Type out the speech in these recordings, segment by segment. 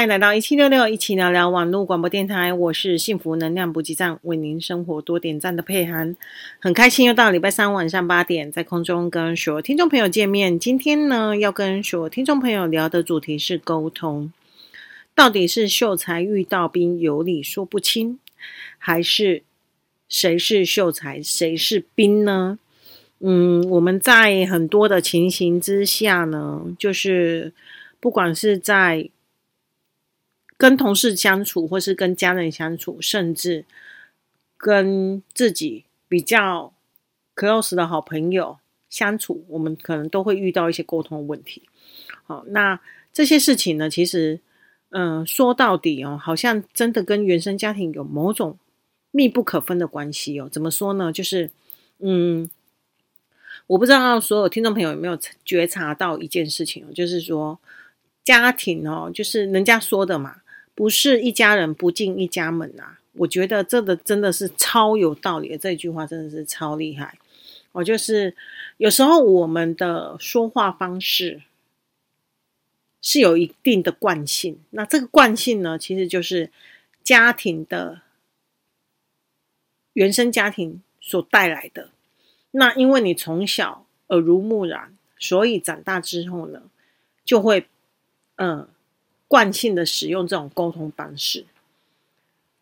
欢迎来到一七六六一起聊聊网络广播电台。我是幸福能量补给站，为您生活多点赞的佩涵。很开心又到礼拜三晚上八点，在空中跟所有听众朋友见面。今天呢，要跟所有听众朋友聊的主题是沟通。到底是秀才遇到兵，有理说不清，还是谁是秀才，谁是兵呢？嗯，我们在很多的情形之下呢，就是不管是在跟同事相处，或是跟家人相处，甚至跟自己比较 close 的好朋友相处，我们可能都会遇到一些沟通问题。好，那这些事情呢，其实，嗯，说到底哦，好像真的跟原生家庭有某种密不可分的关系哦。怎么说呢？就是，嗯，我不知道所有听众朋友有没有觉察到一件事情哦，就是说，家庭哦，就是人家说的嘛。不是一家人不进一家门啊！我觉得这个真的是超有道理的，这句话真的是超厉害。我就是有时候我们的说话方式是有一定的惯性，那这个惯性呢，其实就是家庭的原生家庭所带来的。那因为你从小耳濡目染，所以长大之后呢，就会嗯。惯性的使用这种沟通方式，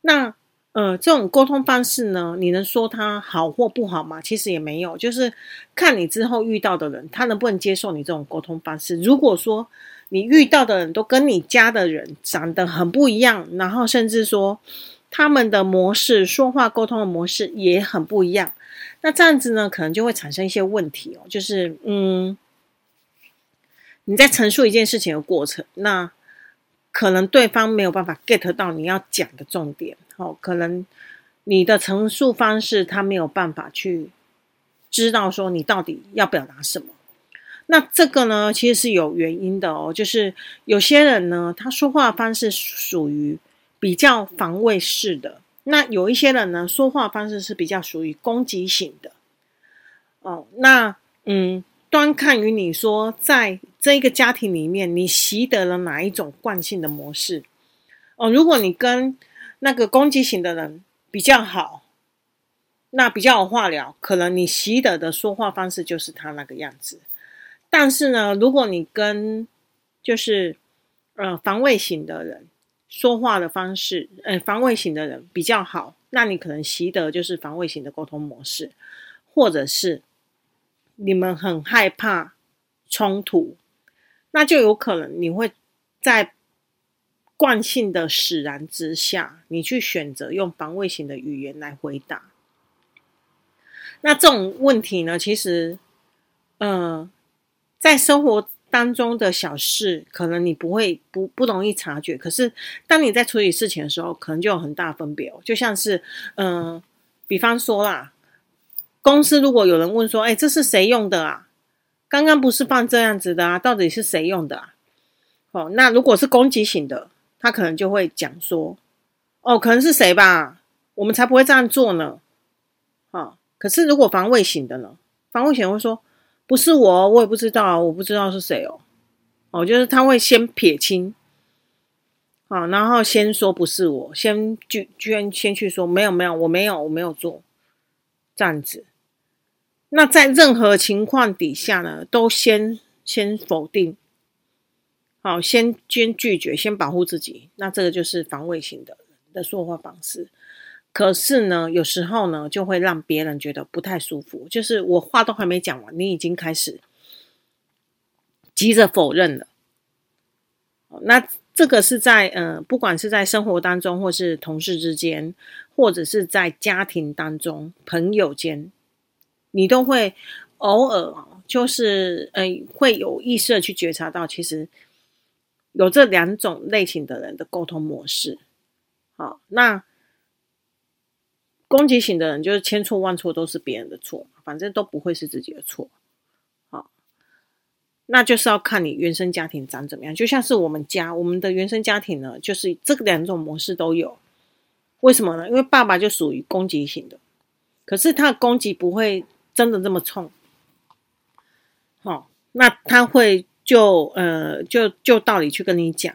那呃，这种沟通方式呢，你能说它好或不好吗？其实也没有，就是看你之后遇到的人，他能不能接受你这种沟通方式。如果说你遇到的人都跟你家的人长得很不一样，然后甚至说他们的模式、说话沟通的模式也很不一样，那这样子呢，可能就会产生一些问题哦。就是嗯，你在陈述一件事情的过程，那。可能对方没有办法 get 到你要讲的重点，哦，可能你的陈述方式他没有办法去知道说你到底要表达什么。那这个呢，其实是有原因的哦，就是有些人呢，他说话方式属于比较防卫式的，那有一些人呢，说话方式是比较属于攻击型的。哦，那嗯。端看于你说，在这一个家庭里面，你习得了哪一种惯性的模式？哦，如果你跟那个攻击型的人比较好，那比较有话聊，可能你习得的说话方式就是他那个样子。但是呢，如果你跟就是呃防卫型的人说话的方式，呃防卫型的人比较好，那你可能习得就是防卫型的沟通模式，或者是。你们很害怕冲突，那就有可能你会在惯性的使然之下，你去选择用防卫型的语言来回答。那这种问题呢，其实，嗯、在生活当中的小事，可能你不会不不容易察觉，可是当你在处理事情的时候，可能就有很大分别哦。就像是，嗯、比方说啦。公司如果有人问说：“哎，这是谁用的啊？刚刚不是放这样子的啊？到底是谁用的啊？”哦，那如果是攻击型的，他可能就会讲说：“哦，可能是谁吧？我们才不会这样做呢。”哦，可是如果防卫型的呢？防卫型会说：“不是我，我也不知道，我不知道是谁哦。”哦，就是他会先撇清，好，然后先说不是我，先居居然先去说没有没有，我没有我没有做这样子。那在任何情况底下呢，都先先否定，好，先先拒绝，先保护自己。那这个就是防卫型的的说话方式。可是呢，有时候呢，就会让别人觉得不太舒服。就是我话都还没讲完，你已经开始急着否认了。那这个是在呃，不管是在生活当中，或是同事之间，或者是在家庭当中、朋友间。你都会偶尔就是呃，会有意识的去觉察到，其实有这两种类型的人的沟通模式。好，那攻击型的人就是千错万错都是别人的错，反正都不会是自己的错。好，那就是要看你原生家庭长怎么样。就像是我们家，我们的原生家庭呢，就是这两种模式都有。为什么呢？因为爸爸就属于攻击型的，可是他的攻击不会。真的这么冲？好，那他会就呃就就道理去跟你讲，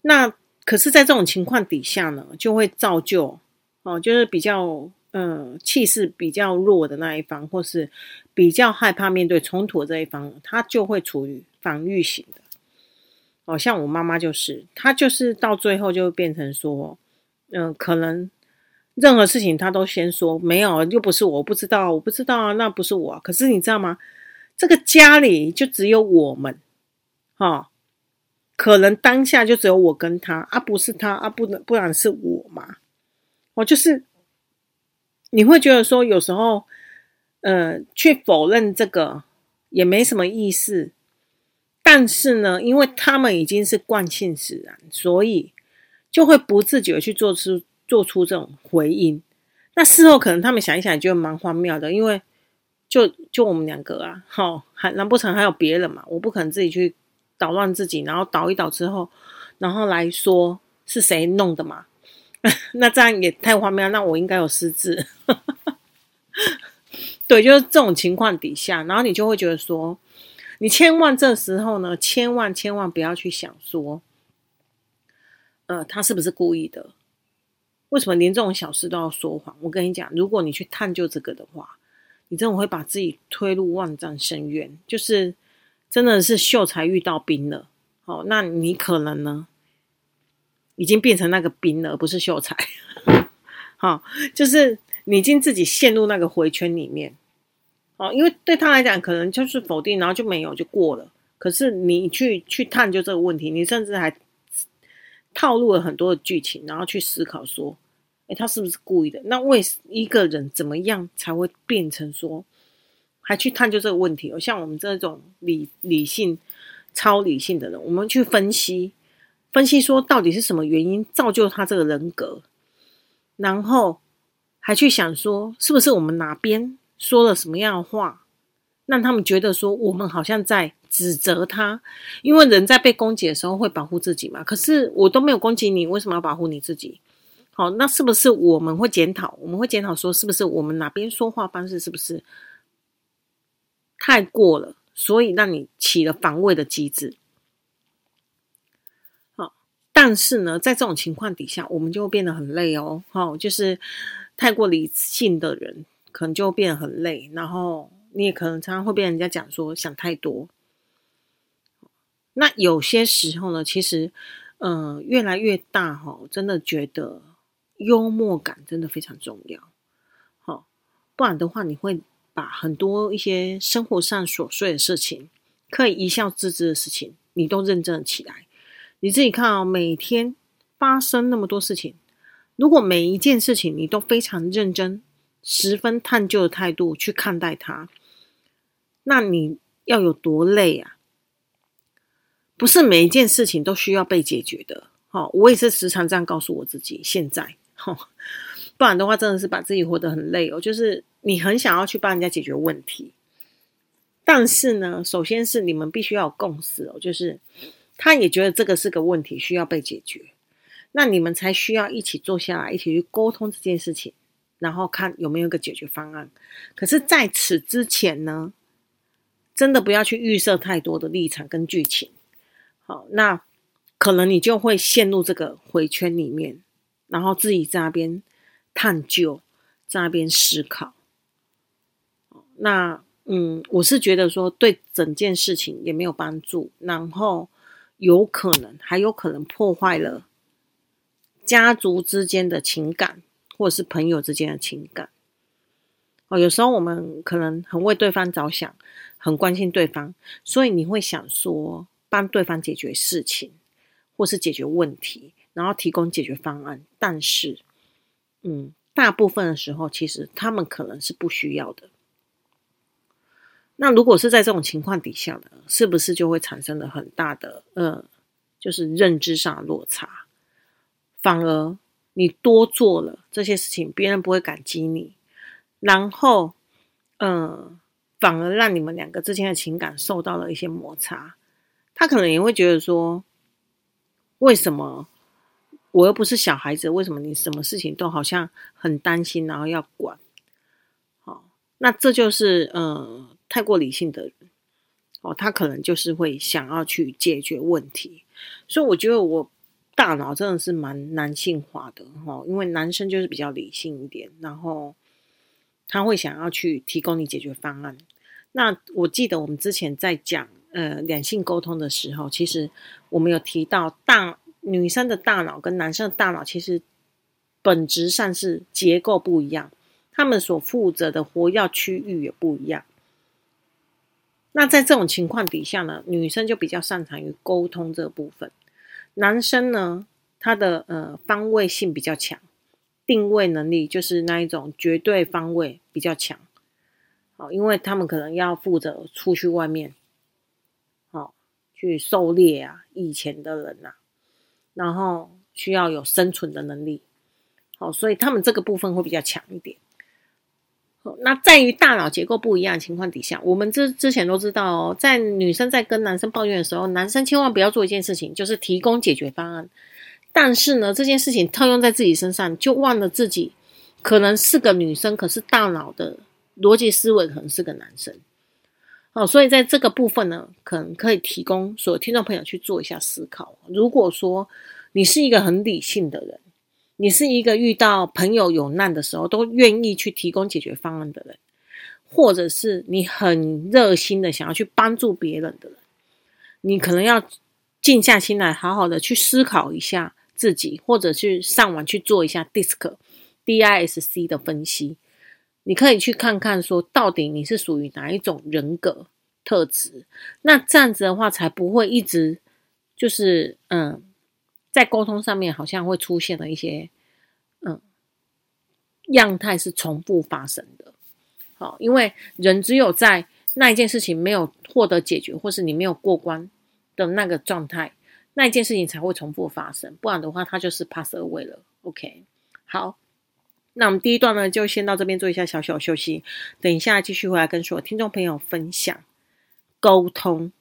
那可是，在这种情况底下呢，就会造就哦，就是比较嗯气势比较弱的那一方，或是比较害怕面对冲突的这一方，他就会处于防御型的。哦，像我妈妈就是，她就是到最后就变成说，嗯，可能任何事情他都先说没有，又不是我不知道，我不知道啊，那不是我。可是你知道吗？这个家里就只有我们，哈、哦。可能当下就只有我跟他啊，不是他啊，不能不然是我嘛。我就是你会觉得说，有时候，呃，去否认这个也没什么意思。但是呢，因为他们已经是惯性使然，所以就会不自觉去做出做出这种回应。那事后可能他们想一想，觉得蛮荒谬的，因为就就我们两个啊，好，还难不成还有别人嘛？我不可能自己去。捣乱自己，然后捣一捣之后，然后来说是谁弄的嘛？那这样也太荒谬。那我应该有失智。对，就是这种情况底下，然后你就会觉得说，你千万这时候呢，千万千万不要去想说，呃，他是不是故意的？为什么连这种小事都要说谎？我跟你讲，如果你去探究这个的话，你真的会把自己推入万丈深渊。就是。真的是秀才遇到兵了，哦，那你可能呢，已经变成那个兵了，不是秀才，好、哦，就是你已经自己陷入那个回圈里面，哦，因为对他来讲，可能就是否定，然后就没有就过了。可是你去去探究这个问题，你甚至还套路了很多的剧情，然后去思考说，诶，他是不是故意的？那为一个人怎么样才会变成说？还去探究这个问题，哦像我们这种理理性、超理性的人，我们去分析，分析说到底是什么原因造就他这个人格，然后还去想说，是不是我们哪边说了什么样的话，让他们觉得说我们好像在指责他，因为人在被攻击的时候会保护自己嘛。可是我都没有攻击你，为什么要保护你自己？好，那是不是我们会检讨？我们会检讨说，是不是我们哪边说话方式是不是？太过了，所以让你起了防卫的机制。好，但是呢，在这种情况底下，我们就会变得很累哦。好，就是太过理性的人，可能就会变得很累。然后你也可能常常会被人家讲说想太多。那有些时候呢，其实，呃，越来越大哈，真的觉得幽默感真的非常重要。好，不然的话，你会。把很多一些生活上琐碎的事情，可以一笑置之的事情，你都认真起来。你自己看哦，每天发生那么多事情，如果每一件事情你都非常认真、十分探究的态度去看待它，那你要有多累啊？不是每一件事情都需要被解决的。好，我也是时常这样告诉我自己。现在，不然的话，真的是把自己活得很累哦。就是。你很想要去帮人家解决问题，但是呢，首先是你们必须要有共识哦，就是他也觉得这个是个问题，需要被解决，那你们才需要一起坐下来，一起去沟通这件事情，然后看有没有一个解决方案。可是，在此之前呢，真的不要去预设太多的立场跟剧情，那可能你就会陷入这个回圈里面，然后自己在那边探究，在那边思考。那嗯，我是觉得说对整件事情也没有帮助，然后有可能还有可能破坏了家族之间的情感，或者是朋友之间的情感。哦，有时候我们可能很为对方着想，很关心对方，所以你会想说帮对方解决事情，或是解决问题，然后提供解决方案。但是，嗯，大部分的时候其实他们可能是不需要的。那如果是在这种情况底下呢，是不是就会产生了很大的呃，就是认知上的落差？反而你多做了这些事情，别人不会感激你，然后嗯、呃，反而让你们两个之间的情感受到了一些摩擦。他可能也会觉得说，为什么我又不是小孩子？为什么你什么事情都好像很担心，然后要管？好，那这就是。呃太过理性的人，哦，他可能就是会想要去解决问题，所以我觉得我大脑真的是蛮男性化的哈，因为男生就是比较理性一点，然后他会想要去提供你解决方案。那我记得我们之前在讲呃两性沟通的时候，其实我们有提到大女生的大脑跟男生的大脑其实本质上是结构不一样，他们所负责的活跃区域也不一样。那在这种情况底下呢，女生就比较擅长于沟通这部分，男生呢，他的呃方位性比较强，定位能力就是那一种绝对方位比较强，好，因为他们可能要负责出去外面，去狩猎啊，以前的人呐，然后需要有生存的能力，好，所以他们这个部分会比较强一点。那在于大脑结构不一样的情况底下，我们之之前都知道哦，在女生在跟男生抱怨的时候，男生千万不要做一件事情，就是提供解决方案。但是呢，这件事情套用在自己身上，就忘了自己可能是个女生，可是大脑的逻辑思维可能是个男生。哦，所以在这个部分呢，可能可以提供所有听众朋友去做一下思考。如果说你是一个很理性的人。你是一个遇到朋友有难的时候都愿意去提供解决方案的人，或者是你很热心的想要去帮助别人的人，你可能要静下心来，好好的去思考一下自己，或者去上网去做一下 DISC D I S C 的分析。你可以去看看说，到底你是属于哪一种人格特质，那这样子的话才不会一直就是嗯。在沟通上面，好像会出现了一些，嗯，样态是重复发生的。好，因为人只有在那一件事情没有获得解决，或是你没有过关的那个状态，那一件事情才会重复发生。不然的话，它就是 pass away 了。OK，好，那我们第一段呢，就先到这边做一下小小休息，等一下继续回来跟所有听众朋友分享沟通。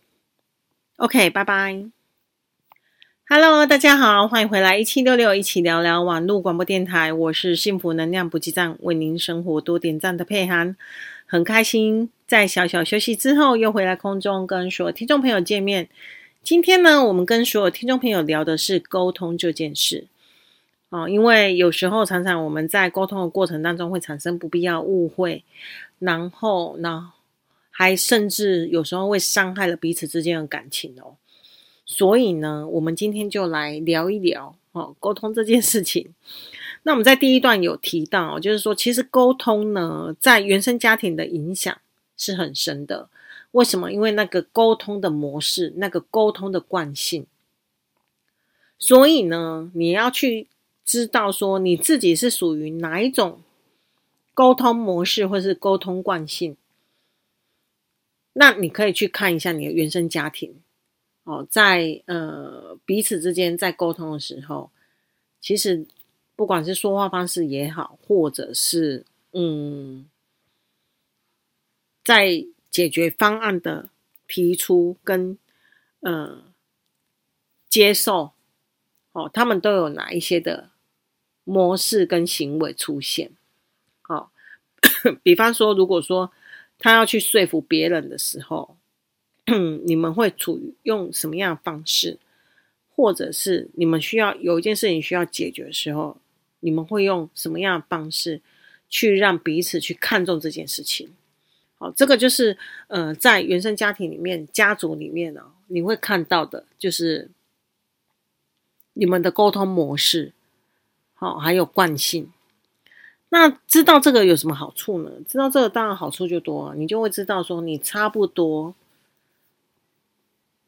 OK，拜拜。Hello，大家好，欢迎回来一七六六一起聊聊网络广播电台，我是幸福能量补给站，为您生活多点赞的佩涵，很开心在小小休息之后又回来空中跟所有听众朋友见面。今天呢，我们跟所有听众朋友聊的是沟通这件事哦，因为有时候常常我们在沟通的过程当中会产生不必要误会，然后呢，还甚至有时候会伤害了彼此之间的感情哦。所以呢，我们今天就来聊一聊哦，沟通这件事情。那我们在第一段有提到，就是说，其实沟通呢，在原生家庭的影响是很深的。为什么？因为那个沟通的模式，那个沟通的惯性。所以呢，你要去知道说，你自己是属于哪一种沟通模式，或是沟通惯性。那你可以去看一下你的原生家庭。哦，在呃彼此之间在沟通的时候，其实不管是说话方式也好，或者是嗯，在解决方案的提出跟呃接受，哦，他们都有哪一些的模式跟行为出现？哦，比方说，如果说他要去说服别人的时候。你们会处于用什么样的方式，或者是你们需要有一件事情需要解决的时候，你们会用什么样的方式去让彼此去看重这件事情？好，这个就是呃，在原生家庭里面、家族里面呢，你会看到的就是你们的沟通模式，好，还有惯性。那知道这个有什么好处呢？知道这个当然好处就多，你就会知道说你差不多。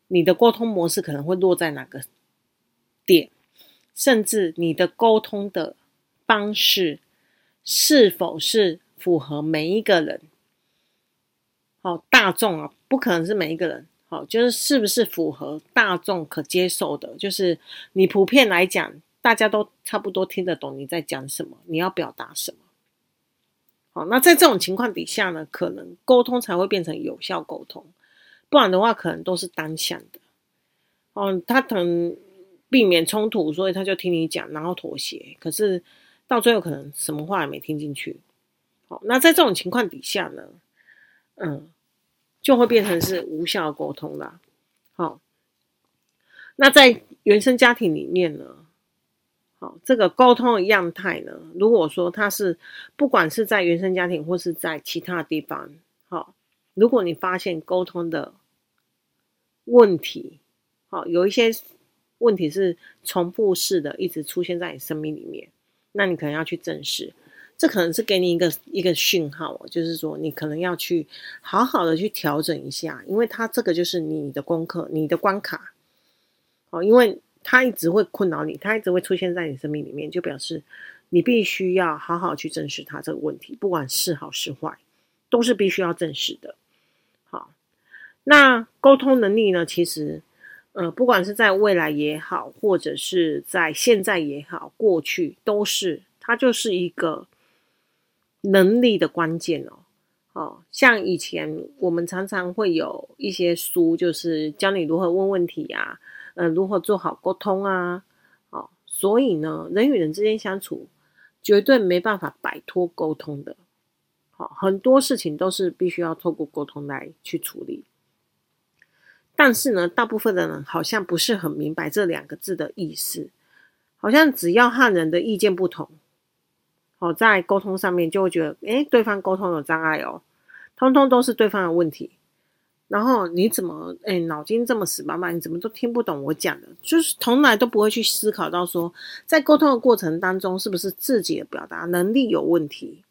你的沟通模式可能会落在哪个点，甚至你的沟通的方式是否是符合每一个人？好，大众啊，不可能是每一个人。好，就是是不是符合大众可接受的？就是你普遍来讲，大家都差不多听得懂你在讲什么，你要表达什么。好，那在这种情况底下呢，可能沟通才会变成有效沟通。不然的话，可能都是单向的。哦，他可能避免冲突，所以他就听你讲，然后妥协。可是到最后，可能什么话也没听进去。好，那在这种情况底下呢，嗯，就会变成是无效沟通啦。好，那在原生家庭里面呢，好，这个沟通的样态呢，如果说他是不管是在原生家庭或是在其他地方，好，如果你发现沟通的问题，好，有一些问题是重复式的，一直出现在你生命里面，那你可能要去正视。这可能是给你一个一个讯号，就是说你可能要去好好的去调整一下，因为它这个就是你的功课，你的关卡。哦，因为它一直会困扰你，它一直会出现在你生命里面，就表示你必须要好好去正视它这个问题，不管是好是坏，都是必须要正视的。好，那沟通能力呢？其实，呃，不管是在未来也好，或者是在现在也好，过去都是，它就是一个。能力的关键哦，哦，像以前我们常常会有一些书，就是教你如何问问题啊，呃，如何做好沟通啊，哦，所以呢，人与人之间相处绝对没办法摆脱沟通的，好，很多事情都是必须要透过沟通来去处理。但是呢，大部分的人好像不是很明白这两个字的意思，好像只要和人的意见不同。哦，在沟通上面就会觉得，诶，对方沟通有障碍哦，通通都是对方的问题。然后你怎么，哎，脑筋这么死板板，你怎么都听不懂我讲的？就是从来都不会去思考到说，在沟通的过程当中，是不是自己的表达能力有问题，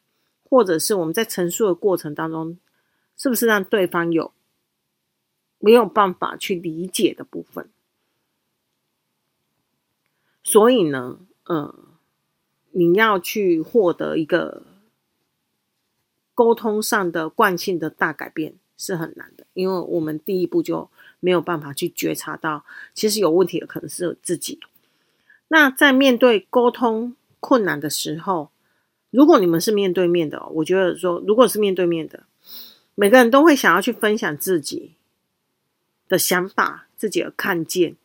或者是我们在陈述的过程当中，是不是让对方有没有办法去理解的部分？所以呢，嗯。你要去获得一个沟通上的惯性的大改变是很难的，因为我们第一步就没有办法去觉察到，其实有问题的可能是自己。那在面对沟通困难的时候，如果你们是面对面的，我觉得说，如果是面对面的，每个人都会想要去分享自己的想法、自己的看见，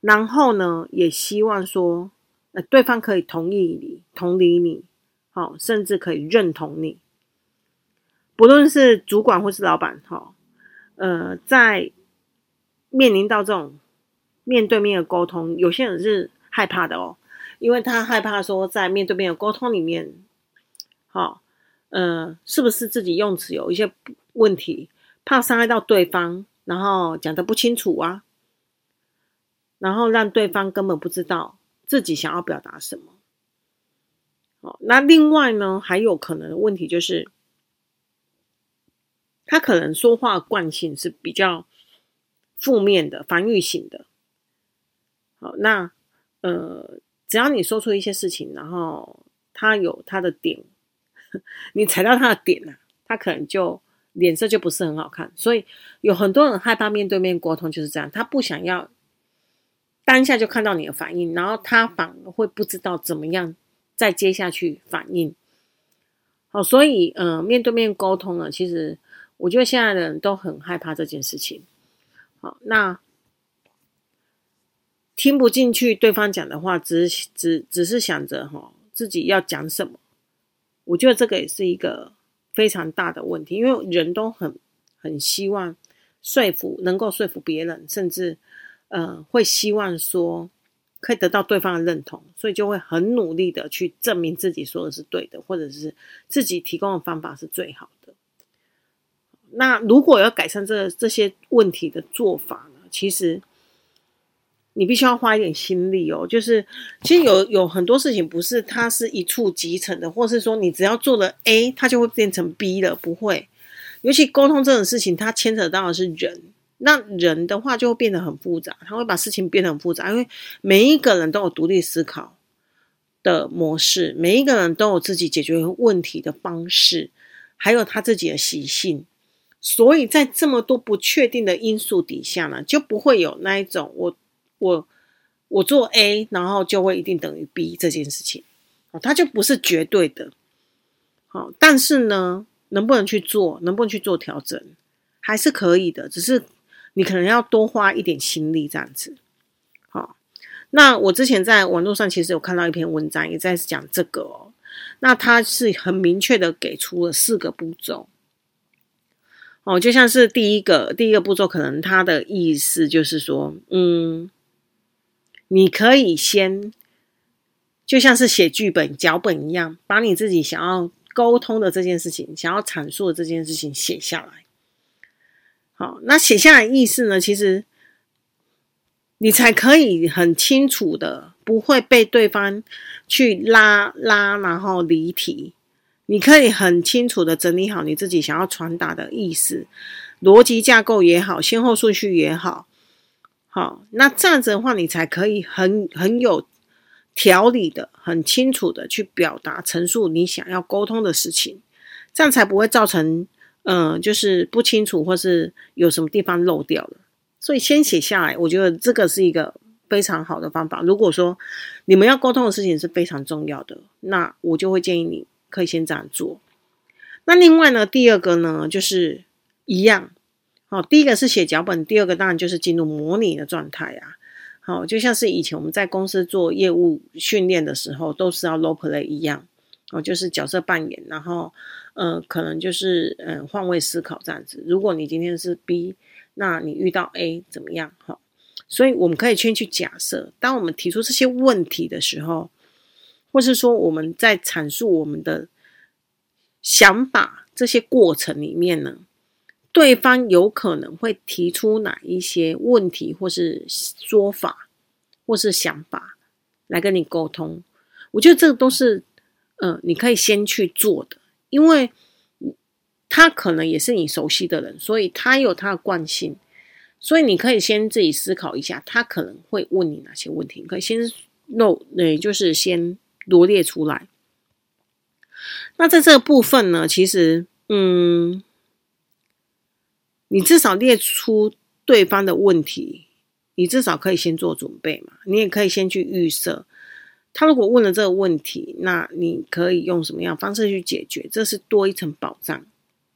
然后呢，也希望说。呃，对方可以同意你、同理你，好，甚至可以认同你。不论是主管或是老板，哈，呃，在面临到这种面对面的沟通，有些人是害怕的哦，因为他害怕说在面对面的沟通里面，好，呃，是不是自己用词有一些问题，怕伤害到对方，然后讲的不清楚啊，然后让对方根本不知道。自己想要表达什么？哦，那另外呢，还有可能的问题就是，他可能说话惯性是比较负面的、防御型的。好，那呃，只要你说出一些事情，然后他有他的点，你踩到他的点了，他可能就脸色就不是很好看。所以有很多人害怕面对面沟通，就是这样，他不想要。当下就看到你的反应，然后他反而会不知道怎么样再接下去反应。好，所以、呃，面对面沟通呢，其实我觉得现在的人都很害怕这件事情。好，那听不进去对方讲的话，只只只是想着哈自己要讲什么。我觉得这个也是一个非常大的问题，因为人都很很希望说服，能够说服别人，甚至。呃，会希望说可以得到对方的认同，所以就会很努力的去证明自己说的是对的，或者是自己提供的方法是最好的。那如果要改善这这些问题的做法呢？其实你必须要花一点心力哦。就是其实有有很多事情不是它是一触即成的，或是说你只要做了 A，它就会变成 B 了，不会。尤其沟通这种事情，它牵扯到的是人。那人的话就会变得很复杂，他会把事情变得很复杂，因为每一个人都有独立思考的模式，每一个人都有自己解决问题的方式，还有他自己的习性，所以在这么多不确定的因素底下呢，就不会有那一种我我我做 A，然后就会一定等于 B 这件事情，哦，它就不是绝对的，好，但是呢，能不能去做，能不能去做调整，还是可以的，只是。你可能要多花一点心力这样子，好。那我之前在网络上其实有看到一篇文章，也在讲这个哦。那他是很明确的给出了四个步骤，哦，就像是第一个第一个步骤，可能他的意思就是说，嗯，你可以先就像是写剧本、脚本一样，把你自己想要沟通的这件事情、想要阐述的这件事情写下来。好，那写下来意思呢？其实你才可以很清楚的，不会被对方去拉拉，然后离题。你可以很清楚的整理好你自己想要传达的意思，逻辑架构也好，先后顺序也好。好，那这样子的话，你才可以很很有。条理的、很清楚的去表达、陈述你想要沟通的事情，这样才不会造成，嗯、就是不清楚或是有什么地方漏掉了。所以先写下来，我觉得这个是一个非常好的方法。如果说你们要沟通的事情是非常重要的，那我就会建议你可以先这样做。那另外呢，第二个呢，就是一样，好，第一个是写脚本，第二个当然就是进入模拟的状态啊。好，就像是以前我们在公司做业务训练的时候，都是要 role play 一样，哦，就是角色扮演，然后，呃，可能就是嗯、换位思考这样子。如果你今天是 B，那你遇到 A 怎么样？哈，所以我们可以先去假设，当我们提出这些问题的时候，或是说我们在阐述我们的想法这些过程里面呢，对方有可能会提出哪一些问题，或是说法，或是想法来跟你沟通？我觉得这个都是，呃，你可以先去做的，因为他可能也是你熟悉的人，所以他有他的惯性，所以你可以先自己思考一下，他可能会问你哪些问题，你可以先弄，对，就是先罗列出来。那在这个部分呢，其实，嗯。你至少列出对方的问题，你至少可以先做准备嘛。你也可以先去预设，他如果问了这个问题，那你可以用什么样方式去解决？这是多一层保障。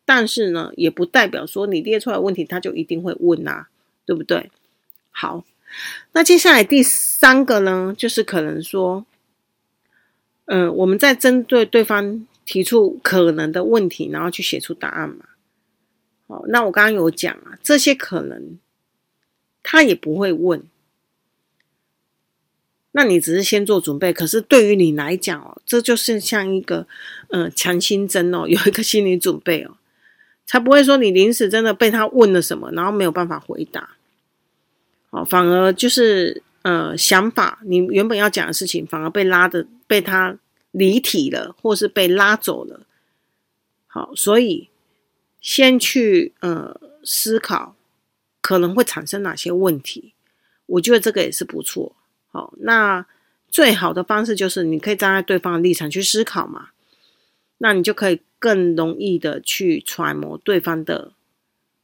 但是呢，也不代表说你列出来问题他就一定会问啊，对不对？好，那接下来第三个呢，就是可能说，嗯，我们在针对对方提出可能的问题，然后去写出答案嘛。哦，那我刚刚有讲啊，这些可能他也不会问，那你只是先做准备。可是对于你来讲哦，这就是像一个嗯强心针哦，有一个心理准备哦，才不会说你临时真的被他问了什么，然后没有办法回答。哦，反而就是呃想法，你原本要讲的事情，反而被拉的被他离体了，或是被拉走了。好，所以。先去呃思考可能会产生哪些问题，我觉得这个也是不错。好，那最好的方式就是你可以站在对方的立场去思考嘛，那你就可以更容易的去揣摩对方的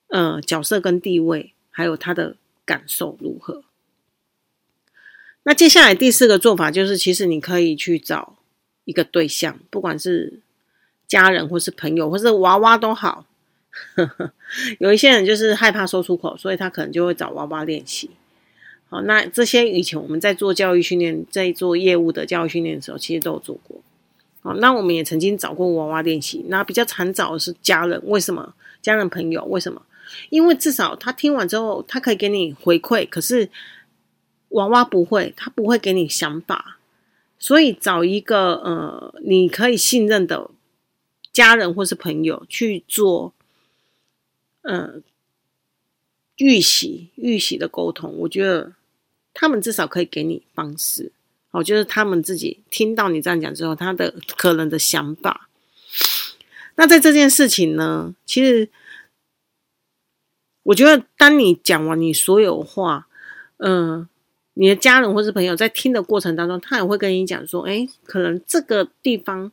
呃角色跟地位，还有他的感受如何。那接下来第四个做法就是，其实你可以去找一个对象，不管是家人或是朋友，或是娃娃都好。有一些人就是害怕说出口，所以他可能就会找娃娃练习。好，那这些以前我们在做教育训练，在做业务的教育训练的时候，其实都有做过。好，那我们也曾经找过娃娃练习，那比较常找的是家人。为什么？家人朋友为什么？因为至少他听完之后，他可以给你回馈。可是娃娃不会，他不会给你想法。所以找一个呃，你可以信任的家人或是朋友去做。呃，预习预习的沟通，我觉得他们至少可以给你方式。哦，就是他们自己听到你这样讲之后，他的可能的想法。那在这件事情呢，其实我觉得，当你讲完你所有话，嗯，你的家人或是朋友在听的过程当中，他也会跟你讲说，哎，可能这个地方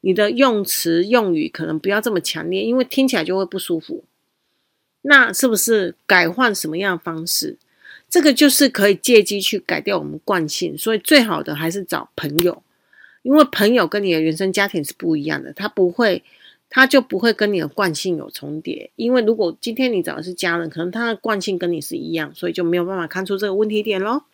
你的用词用语可能不要这么强烈，因为听起来就会不舒服。那是不是改换什么样的方式？这个就是可以借机去改掉我们惯性，所以最好的还是找朋友，因为朋友跟你的原生家庭是不一样的，他不会，他就不会跟你的惯性有重叠。因为如果今天你找的是家人，可能他的惯性跟你是一样，所以就没有办法看出这个问题点咯。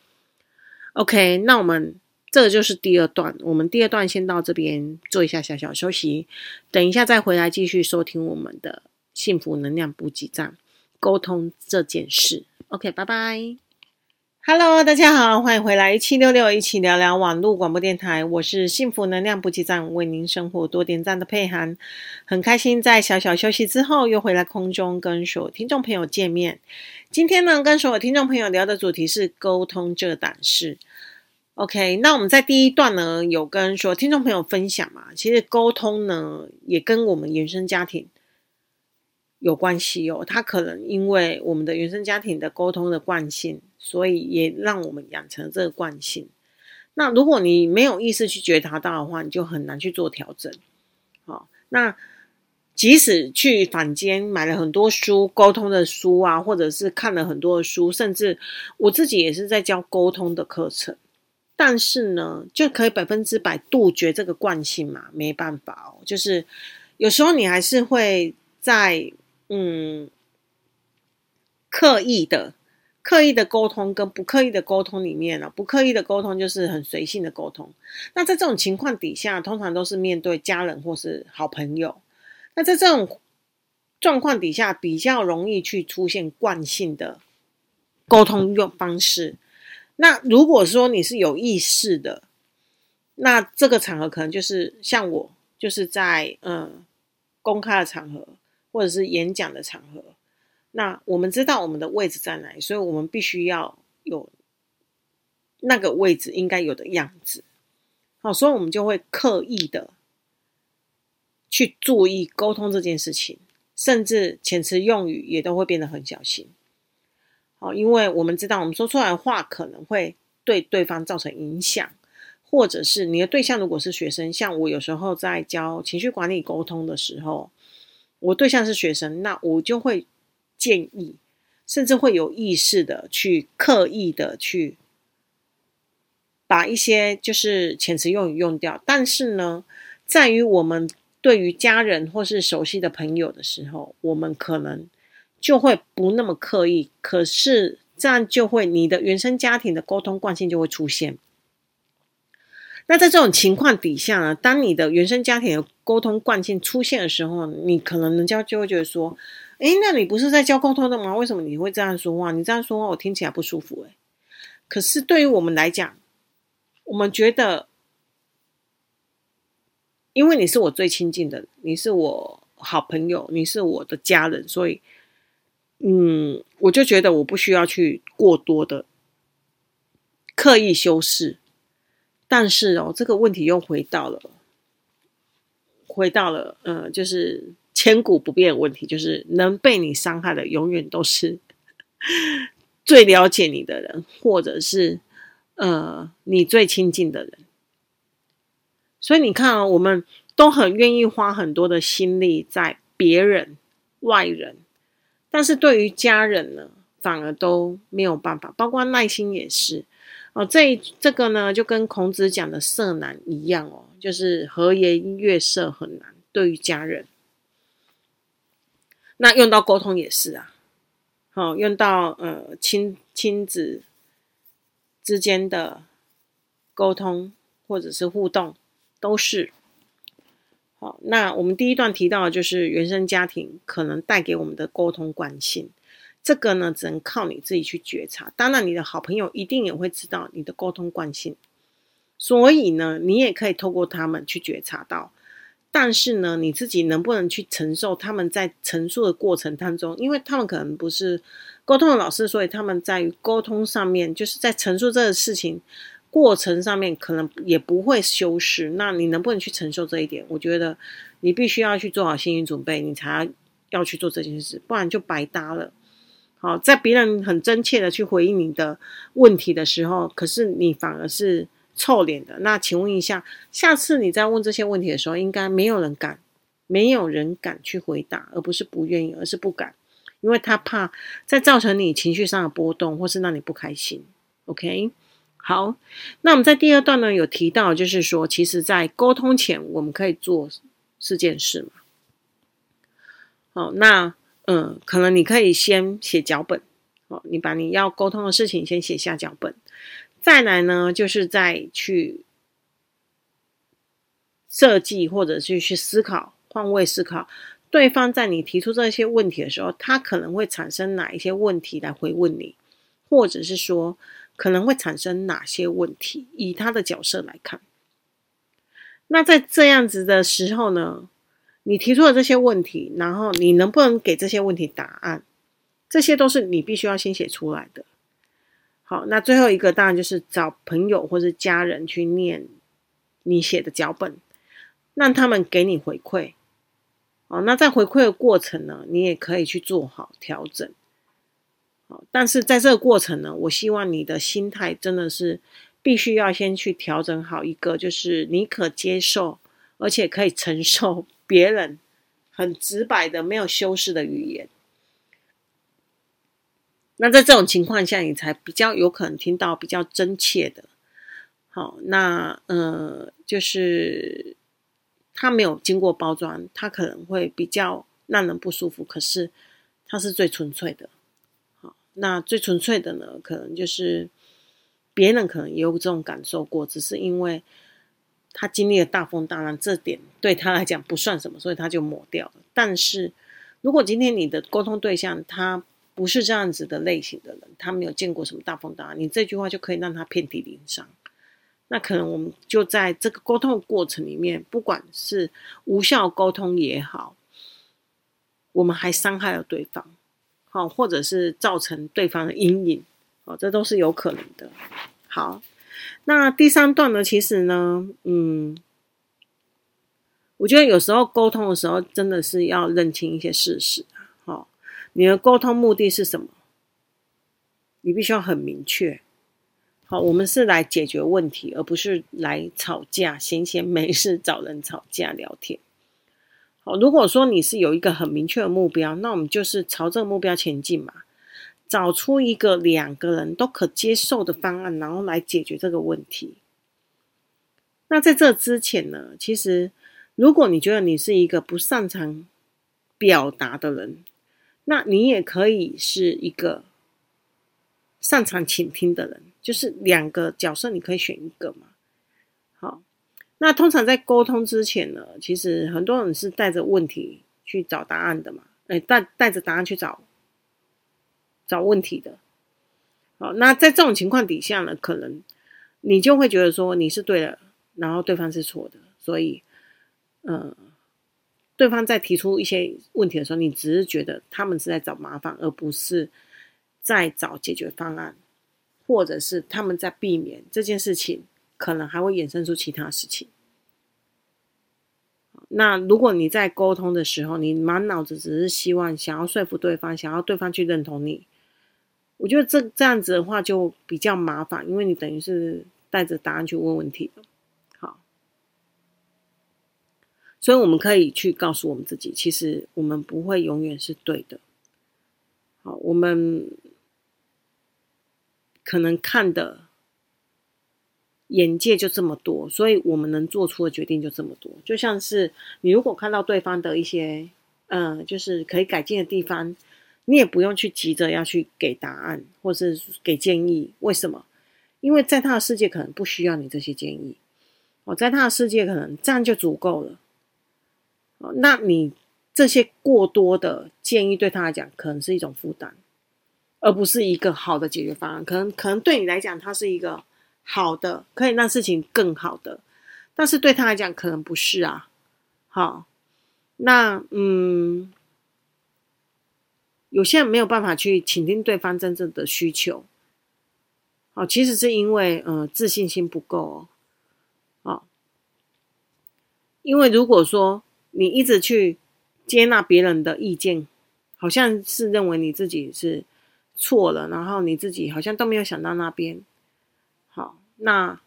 OK，那我们这个就是第二段，我们第二段先到这边做一下小小休息，等一下再回来继续收听我们的。幸福能量补给站，沟通这件事。OK，拜拜。Hello，大家好，欢迎回来一七六六一起聊聊网络广播电台。我是幸福能量补给站，为您生活多点赞的佩涵。很开心在小小休息之后又回来空中跟所有听众朋友见面。今天呢，跟所有听众朋友聊的主题是沟通这档事。OK，那我们在第一段呢有跟所有听众朋友分享嘛，其实沟通呢也跟我们原生家庭。有关系哦，他可能因为我们的原生家庭的沟通的惯性，所以也让我们养成这个惯性。那如果你没有意识去觉察到的话，你就很难去做调整。好，那即使去坊间买了很多书，沟通的书啊，或者是看了很多的书，甚至我自己也是在教沟通的课程，但是呢，就可以百分之百杜绝这个惯性嘛？没办法哦，就是有时候你还是会在。嗯，刻意的、刻意的沟通跟不刻意的沟通里面呢，不刻意的沟通就是很随性的沟通。那在这种情况底下，通常都是面对家人或是好朋友。那在这种状况底下，比较容易去出现惯性的沟通用方式。那如果说你是有意识的，那这个场合可能就是像我，就是在嗯公开的场合。或者是演讲的场合，那我们知道我们的位置在哪里，所以我们必须要有那个位置应该有的样子。好，所以我们就会刻意的去注意沟通这件事情，甚至遣词用语也都会变得很小心。好，因为我们知道我们说出来的话可能会对对方造成影响，或者是你的对象如果是学生，像我有时候在教情绪管理沟通的时候。我对象是学生，那我就会建议，甚至会有意识的去刻意的去把一些就是遣词用语用掉。但是呢，在于我们对于家人或是熟悉的朋友的时候，我们可能就会不那么刻意。可是这样就会你的原生家庭的沟通惯性就会出现。那在这种情况底下呢，当你的原生家庭的沟通惯性出现的时候，你可能人家就会觉得说：“诶，那你不是在教沟通的吗？为什么你会这样说话？你这样说话我听起来不舒服。”诶，可是对于我们来讲，我们觉得，因为你是我最亲近的，你是我好朋友，你是我的家人，所以，嗯，我就觉得我不需要去过多的刻意修饰。但是哦，这个问题又回到了，回到了，呃，就是千古不变的问题，就是能被你伤害的，永远都是 最了解你的人，或者是呃，你最亲近的人。所以你看啊，我们都很愿意花很多的心力在别人、外人，但是对于家人呢，反而都没有办法，包括耐心也是。哦，这这个呢，就跟孔子讲的色难一样哦，就是和颜悦色很难。对于家人，那用到沟通也是啊，好、哦，用到呃亲亲子之间的沟通或者是互动都是。好、那我们第一段提到的就是原生家庭可能带给我们的沟通惯性。这个呢，只能靠你自己去觉察。当然，你的好朋友一定也会知道你的沟通惯性，所以呢，你也可以透过他们去觉察到。但是呢，你自己能不能去承受他们在陈述的过程当中，因为他们可能不是沟通的老师，所以他们在沟通上面，就是在陈述这个事情过程上面，可能也不会修饰。那你能不能去承受这一点？我觉得你必须要去做好心理准备，你才要要去做这件事，不然就白搭了。好，在别人很真切的去回应你的问题的时候，可是你反而是臭脸的。那请问一下，下次你在问这些问题的时候，应该没有人敢，没有人敢去回答，而不是不愿意，而是不敢，因为他怕再造成你情绪上的波动，或是让你不开心。OK，好，那我们在第二段呢有提到，就是说，其实，在沟通前，我们可以做四件事嘛。好，那。嗯，可能你可以先写脚本，哦，你把你要沟通的事情先写下脚本，再来呢，就是再去设计或者是去思考，换位思考，对方在你提出这些问题的时候，他可能会产生哪一些问题来回问你，或者是说可能会产生哪些问题？以他的角色来看，那在这样子的时候呢，你提出了这些问题，然后你能不能给这些问题答案？这些都是你必须要先写出来的。好，那最后一个当然就是找朋友或是家人去念你写的脚本，让他们给你回馈。哦，那在回馈的过程呢，你也可以去做好调整。好，但是在这个过程呢，我希望你的心态真的是必须要先去调整好一个，就是你可接受而且可以承受 别人很直白的、没有修饰的语言。那在这种情况下，你才比较有可能听到比较真切的。好，那呃，就是它没有经过包装，它可能会比较让人不舒服。可是它是最纯粹的。好，那最纯粹的呢，可能就是别人可能也有这种感受过，只是因为他经历了大风大浪，这点对他来讲不算什么，所以他就抹掉了。但是如果今天你的沟通对象他不是这样子的类型的人，他没有见过什么大风大浪，你这句话就可以让他遍体鳞伤。那可能我们就在这个沟通的过程里面，不管是无效沟通也好，我们还伤害了对方，好，或者是造成对方的阴影，哦，这都是有可能的。好，那第三段呢，其实呢，嗯，我觉得有时候沟通的时候，真的是要认清一些事实。你的沟通目的是什么？你必须要很明确。好，我们是来解决问题，而不是来吵架，闲闲没事找人吵架聊天。好，如果说你是有一个很明确的目标，那我们就是朝这个目标前进嘛，找出一个两个人都可接受的方案，然后来解决这个问题。那在这之前呢，其实如果你觉得你是一个不擅长表达的人，那你也可以是一个擅长倾听的人，就是两个角色，你可以选一个嘛。好，那通常在沟通之前呢，其实很多人是带着问题去找答案的嘛，哎，带带着答案去找找问题的。好，那在这种情况底下呢，可能你就会觉得说你是对的，然后对方是错的，所以，嗯、对方在提出一些问题的时候，你只是觉得他们是在找麻烦，而不是在找解决方案，或者是他们在避免这件事情，可能还会衍生出其他事情。那如果你在沟通的时候，你满脑子只是希望想要说服对方，想要对方去认同你，我觉得这这样子的话就比较麻烦，因为你等于是带着答案去问问题了。所以我们可以去告诉我们自己，其实我们不会永远是对的。好，我们可能看的眼界就这么多，所以我们能做出的决定就这么多。就像是你如果看到对方的一些，嗯，就是可以改进的地方，你也不用去急着要去给答案或是给建议。为什么？因为在他的世界可能不需要你这些建议。哦，在他的世界可能这样就足够了。那你这些过多的建议对他来讲，可能是一种负担，而不是一个好的解决方案。可能可能对你来讲，它是一个好的，可以让事情更好的，但是对他来讲，可能不是啊。好，那嗯，有些人没有办法去倾听对方真正的需求。好，其实是因为呃自信心不够哦。好，因为如果说。你一直去接纳别人的意见，好像是认为你自己是错了，然后你自己好像都没有想到那边，好，那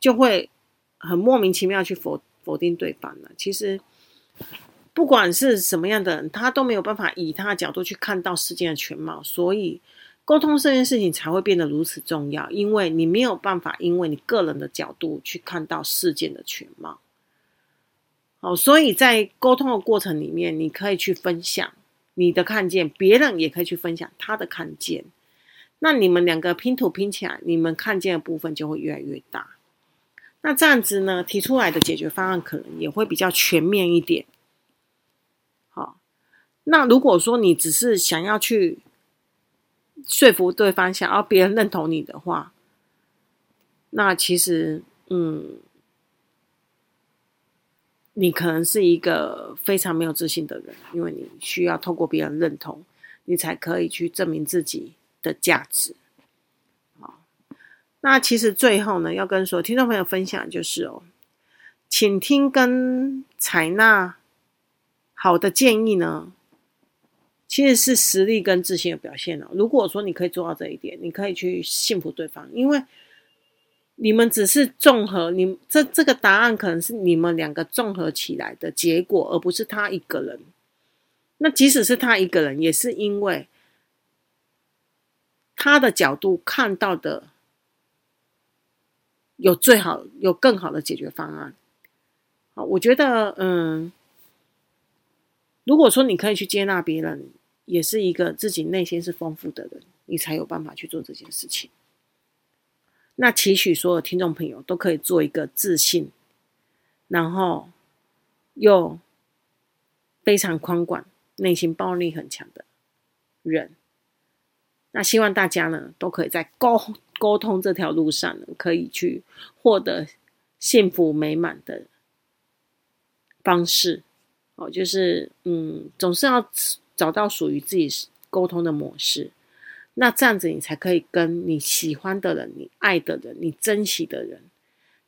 就会很莫名其妙去否否定对方了。其实不管是什么样的人，他都没有办法以他的角度去看到事件的全貌，所以沟通这件事情才会变得如此重要，因为你没有办法因为你个人的角度去看到事件的全貌。好，所以在沟通的过程里面，你可以去分享你的看见，别人也可以去分享他的看见。那你们两个拼图拼起来，你们看见的部分就会越来越大。那这样子呢，提出来的解决方案可能也会比较全面一点。好，那如果说你只是想要去说服对方，想要别人认同你的话，那其实，嗯，你可能是一个非常没有自信的人，因为你需要透过别人认同，你才可以去证明自己的价值。好，那其实最后呢，要跟所有听众朋友分享就是哦，请听跟采纳好的建议呢。其实是实力跟自信的表现了。如果说你可以做到这一点，你可以去信服对方，因为你们只是综合，你这这个答案可能是你们两个综合起来的结果，而不是他一个人。那即使是他一个人，也是因为他的角度看到的有最好、有更好的解决方案。好，我觉得，嗯，如果说你可以去接纳别人。也是一个自己内心是丰富的人，你才有办法去做这件事情。那期许所有听众朋友都可以做一个自信，然后又非常宽广、内心暴力很强的人。那希望大家呢，都可以在沟沟通这条路上呢，可以去获得幸福美满的方式。哦，就是嗯，总是要。找到属于自己沟通的模式，那这样子你才可以跟你喜欢的人、你爱的人、你珍惜的人，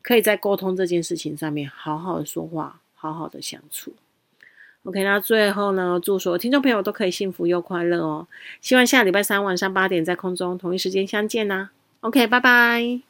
可以在沟通这件事情上面好好的说话，好好的相处。OK，那最后呢，祝所有听众朋友都可以幸福又快乐哦！希望下礼拜三晚上八点在空中同一时间相见啦。OK，拜拜。